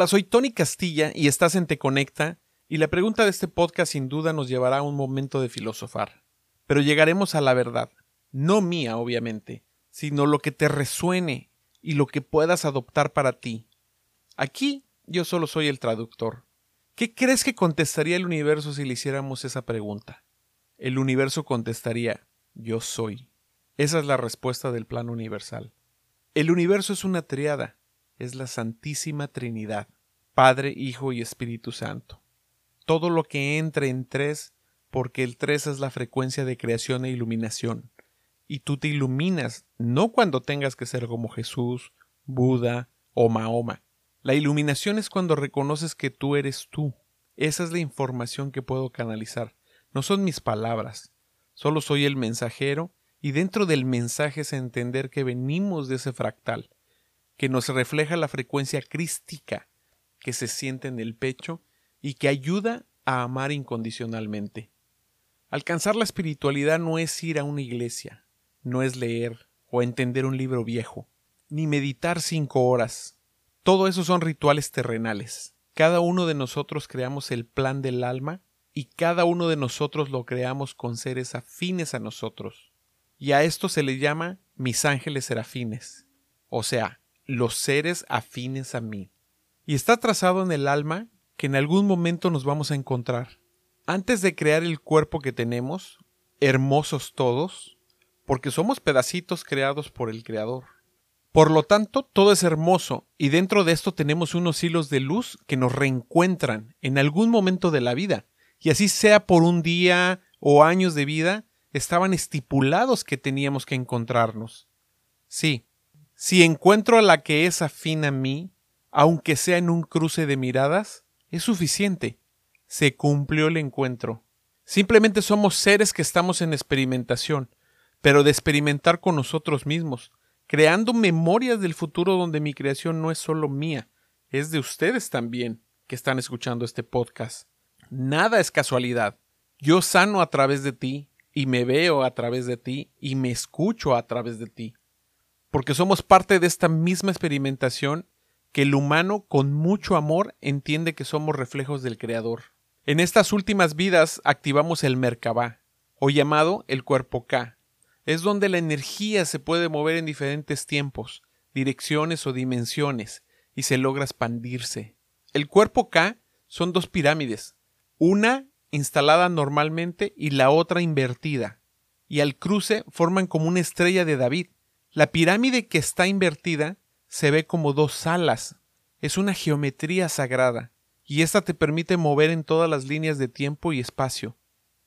Hola, soy Tony Castilla y estás en Te Conecta y la pregunta de este podcast sin duda nos llevará a un momento de filosofar. Pero llegaremos a la verdad, no mía obviamente, sino lo que te resuene y lo que puedas adoptar para ti. Aquí yo solo soy el traductor. ¿Qué crees que contestaría el universo si le hiciéramos esa pregunta? El universo contestaría yo soy. Esa es la respuesta del plan universal. El universo es una triada, es la Santísima Trinidad, Padre, Hijo y Espíritu Santo. Todo lo que entre en tres, porque el tres es la frecuencia de creación e iluminación. Y tú te iluminas no cuando tengas que ser como Jesús, Buda o Mahoma. La iluminación es cuando reconoces que tú eres tú. Esa es la información que puedo canalizar. No son mis palabras. Solo soy el mensajero y dentro del mensaje es entender que venimos de ese fractal, que nos refleja la frecuencia crística que se siente en el pecho y que ayuda a amar incondicionalmente. Alcanzar la espiritualidad no es ir a una iglesia, no es leer o entender un libro viejo, ni meditar cinco horas. Todo eso son rituales terrenales. Cada uno de nosotros creamos el plan del alma y cada uno de nosotros lo creamos con seres afines a nosotros. Y a esto se le llama mis ángeles serafines, o sea, los seres afines a mí. Y está trazado en el alma que en algún momento nos vamos a encontrar. Antes de crear el cuerpo que tenemos, hermosos todos, porque somos pedacitos creados por el Creador. Por lo tanto, todo es hermoso, y dentro de esto tenemos unos hilos de luz que nos reencuentran en algún momento de la vida, y así sea por un día o años de vida, estaban estipulados que teníamos que encontrarnos. Sí, si encuentro a la que es afín a mí, aunque sea en un cruce de miradas, es suficiente. Se cumplió el encuentro. Simplemente somos seres que estamos en experimentación, pero de experimentar con nosotros mismos, creando memorias del futuro donde mi creación no es solo mía, es de ustedes también que están escuchando este podcast. Nada es casualidad. Yo sano a través de ti, y me veo a través de ti, y me escucho a través de ti. Porque somos parte de esta misma experimentación que el humano con mucho amor entiende que somos reflejos del Creador. En estas últimas vidas activamos el Merkabah, o llamado el cuerpo K. Es donde la energía se puede mover en diferentes tiempos, direcciones o dimensiones, y se logra expandirse. El cuerpo K son dos pirámides, una instalada normalmente y la otra invertida, y al cruce forman como una estrella de David. La pirámide que está invertida se ve como dos alas, es una geometría sagrada, y esta te permite mover en todas las líneas de tiempo y espacio,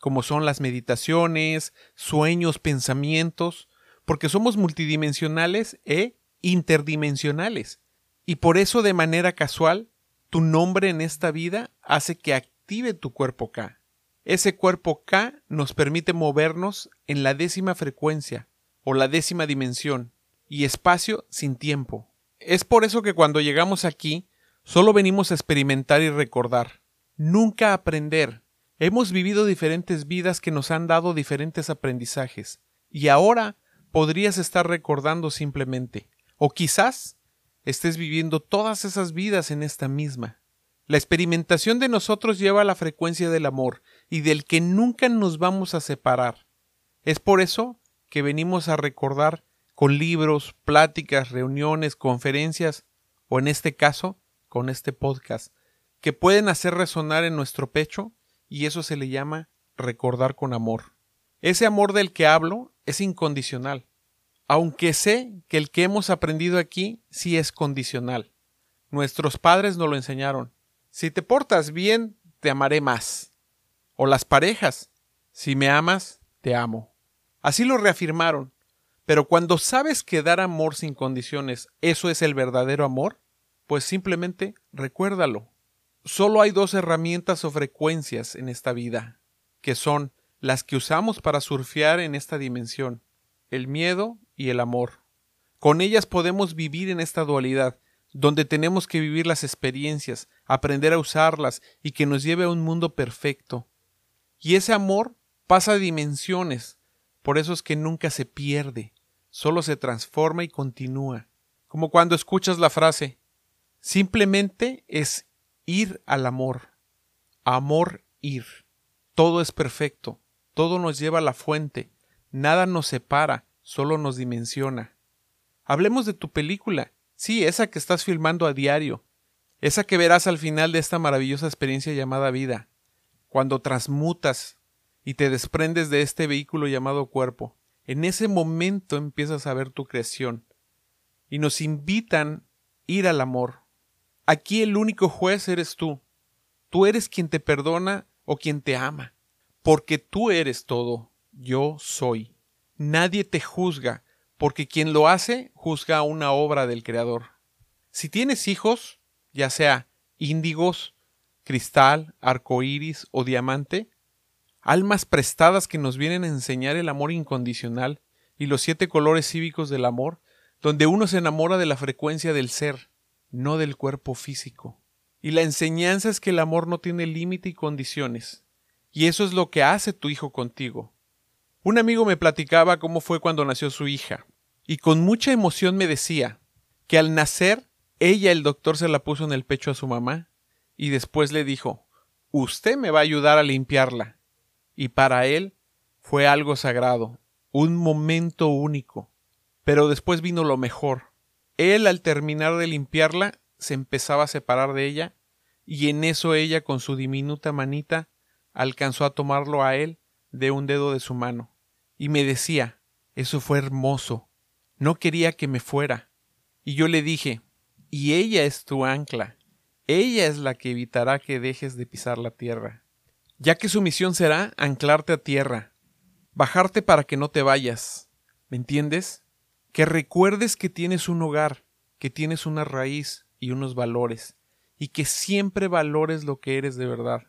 como son las meditaciones, sueños, pensamientos, porque somos multidimensionales e interdimensionales, y por eso de manera casual tu nombre en esta vida hace que active tu cuerpo K. Ese cuerpo K nos permite movernos en la décima frecuencia o la décima dimensión y espacio sin tiempo. Es por eso que cuando llegamos aquí solo venimos a experimentar y recordar, nunca aprender. Hemos vivido diferentes vidas que nos han dado diferentes aprendizajes y ahora podrías estar recordando simplemente, o quizás estés viviendo todas esas vidas en esta misma. La experimentación de nosotros lleva a la frecuencia del amor y del que nunca nos vamos a separar. Es por eso que venimos a recordar con libros, pláticas, reuniones, conferencias o en este caso con este podcast, que pueden hacer resonar en nuestro pecho y eso se le llama recordar con amor. Ese amor del que hablo es incondicional, aunque sé que el que hemos aprendido aquí sí es condicional. Nuestros padres nos lo enseñaron. Si te portas bien, te amaré más. O las parejas, si me amas, te amo. Así lo reafirmaron. Pero cuando sabes que dar amor sin condiciones, eso es el verdadero amor, pues simplemente recuérdalo. Solo hay dos herramientas o frecuencias en esta vida, que son las que usamos para surfear en esta dimensión, el miedo y el amor. Con ellas podemos vivir en esta dualidad, donde tenemos que vivir las experiencias, aprender a usarlas y que nos lleve a un mundo perfecto. Y ese amor pasa dimensiones, por eso es que nunca se pierde, solo se transforma y continúa. Como cuando escuchas la frase Simplemente es ir al amor. Amor ir. Todo es perfecto. Todo nos lleva a la fuente. Nada nos separa, solo nos dimensiona. Hablemos de tu película. Sí, esa que estás filmando a diario. Esa que verás al final de esta maravillosa experiencia llamada vida. Cuando transmutas y te desprendes de este vehículo llamado cuerpo. En ese momento empiezas a ver tu creación. Y nos invitan ir al amor. Aquí el único juez eres tú. Tú eres quien te perdona o quien te ama. Porque tú eres todo. Yo soy. Nadie te juzga, porque quien lo hace juzga una obra del Creador. Si tienes hijos, ya sea índigos, cristal, arcoíris o diamante, almas prestadas que nos vienen a enseñar el amor incondicional y los siete colores cívicos del amor, donde uno se enamora de la frecuencia del ser, no del cuerpo físico. Y la enseñanza es que el amor no tiene límite y condiciones, y eso es lo que hace tu hijo contigo. Un amigo me platicaba cómo fue cuando nació su hija, y con mucha emoción me decía que al nacer ella el doctor se la puso en el pecho a su mamá, y después le dijo Usted me va a ayudar a limpiarla y para él fue algo sagrado, un momento único. Pero después vino lo mejor. Él, al terminar de limpiarla, se empezaba a separar de ella, y en eso ella, con su diminuta manita, alcanzó a tomarlo a él de un dedo de su mano, y me decía eso fue hermoso. No quería que me fuera. Y yo le dije y ella es tu ancla. Ella es la que evitará que dejes de pisar la tierra ya que su misión será anclarte a tierra, bajarte para que no te vayas. ¿Me entiendes? Que recuerdes que tienes un hogar, que tienes una raíz y unos valores, y que siempre valores lo que eres de verdad,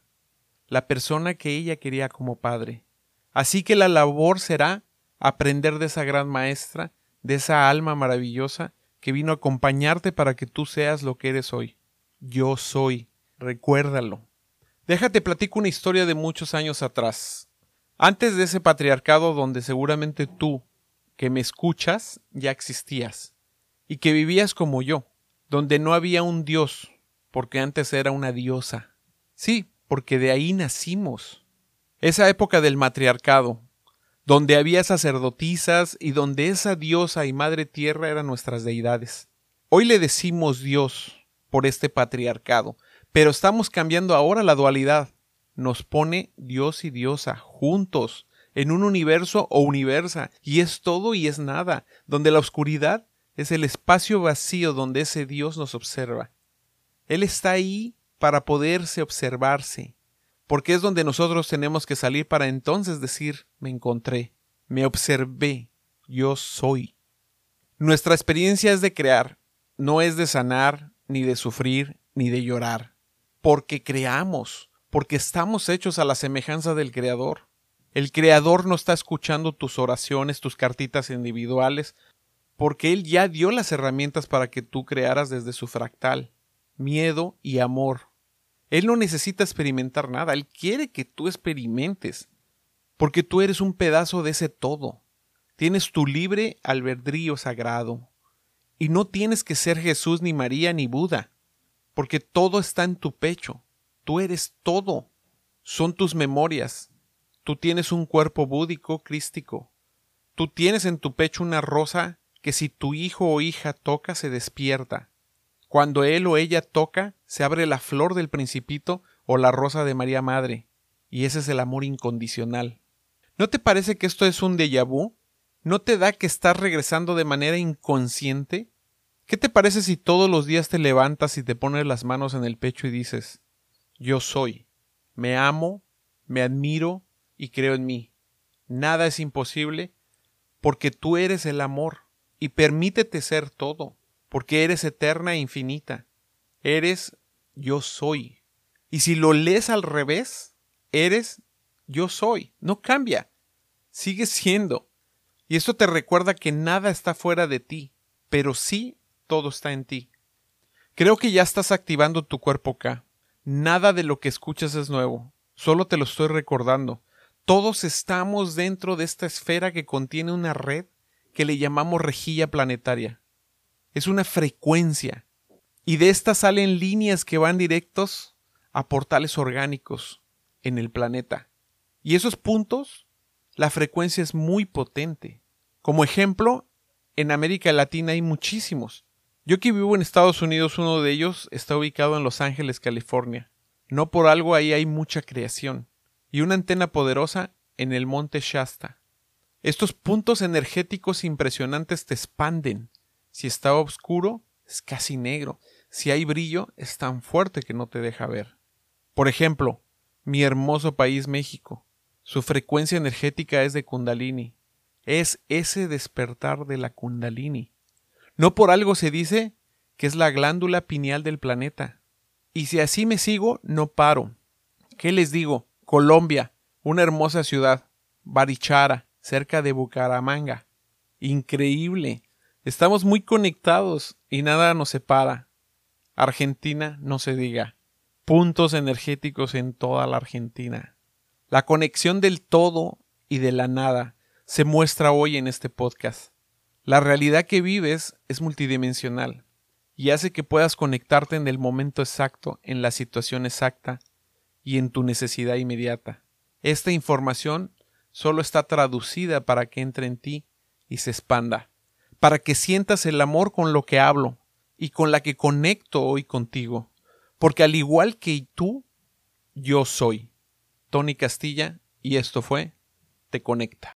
la persona que ella quería como padre. Así que la labor será aprender de esa gran maestra, de esa alma maravillosa que vino a acompañarte para que tú seas lo que eres hoy. Yo soy. Recuérdalo. Déjate platico una historia de muchos años atrás. Antes de ese patriarcado donde seguramente tú, que me escuchas, ya existías, y que vivías como yo, donde no había un dios, porque antes era una diosa. Sí, porque de ahí nacimos. Esa época del matriarcado, donde había sacerdotisas y donde esa diosa y madre tierra eran nuestras deidades. Hoy le decimos Dios por este patriarcado, pero estamos cambiando ahora la dualidad. Nos pone Dios y diosa juntos en un universo o universa, y es todo y es nada, donde la oscuridad es el espacio vacío donde ese Dios nos observa. Él está ahí para poderse observarse, porque es donde nosotros tenemos que salir para entonces decir me encontré, me observé, yo soy. Nuestra experiencia es de crear, no es de sanar, ni de sufrir, ni de llorar porque creamos, porque estamos hechos a la semejanza del Creador. El Creador no está escuchando tus oraciones, tus cartitas individuales, porque Él ya dio las herramientas para que tú crearas desde su fractal, miedo y amor. Él no necesita experimentar nada, Él quiere que tú experimentes, porque tú eres un pedazo de ese todo. Tienes tu libre albedrío sagrado. Y no tienes que ser Jesús ni María ni Buda porque todo está en tu pecho. Tú eres todo. Son tus memorias. Tú tienes un cuerpo búdico, crístico. Tú tienes en tu pecho una rosa que si tu hijo o hija toca se despierta. Cuando él o ella toca, se abre la flor del principito o la rosa de María Madre, y ese es el amor incondicional. ¿No te parece que esto es un déjà vu? ¿No te da que estás regresando de manera inconsciente ¿Qué te parece si todos los días te levantas y te pones las manos en el pecho y dices, yo soy, me amo, me admiro y creo en mí? Nada es imposible porque tú eres el amor y permítete ser todo, porque eres eterna e infinita. Eres yo soy. Y si lo lees al revés, eres yo soy. No cambia. Sigue siendo. Y esto te recuerda que nada está fuera de ti, pero sí todo está en ti. Creo que ya estás activando tu cuerpo acá. Nada de lo que escuchas es nuevo, solo te lo estoy recordando. Todos estamos dentro de esta esfera que contiene una red que le llamamos rejilla planetaria. Es una frecuencia. Y de estas salen líneas que van directos a portales orgánicos en el planeta. Y esos puntos, la frecuencia es muy potente. Como ejemplo, en América Latina hay muchísimos. Yo que vivo en Estados Unidos, uno de ellos está ubicado en Los Ángeles, California. No por algo ahí hay mucha creación. Y una antena poderosa en el monte Shasta. Estos puntos energéticos impresionantes te expanden. Si está oscuro, es casi negro. Si hay brillo, es tan fuerte que no te deja ver. Por ejemplo, mi hermoso país México. Su frecuencia energética es de Kundalini. Es ese despertar de la Kundalini. No por algo se dice que es la glándula pineal del planeta. Y si así me sigo, no paro. ¿Qué les digo? Colombia, una hermosa ciudad. Barichara, cerca de Bucaramanga. Increíble. Estamos muy conectados y nada nos separa. Argentina, no se diga. Puntos energéticos en toda la Argentina. La conexión del todo y de la nada se muestra hoy en este podcast. La realidad que vives es multidimensional y hace que puedas conectarte en el momento exacto, en la situación exacta y en tu necesidad inmediata. Esta información solo está traducida para que entre en ti y se expanda, para que sientas el amor con lo que hablo y con la que conecto hoy contigo, porque al igual que tú, yo soy Tony Castilla y esto fue Te Conecta.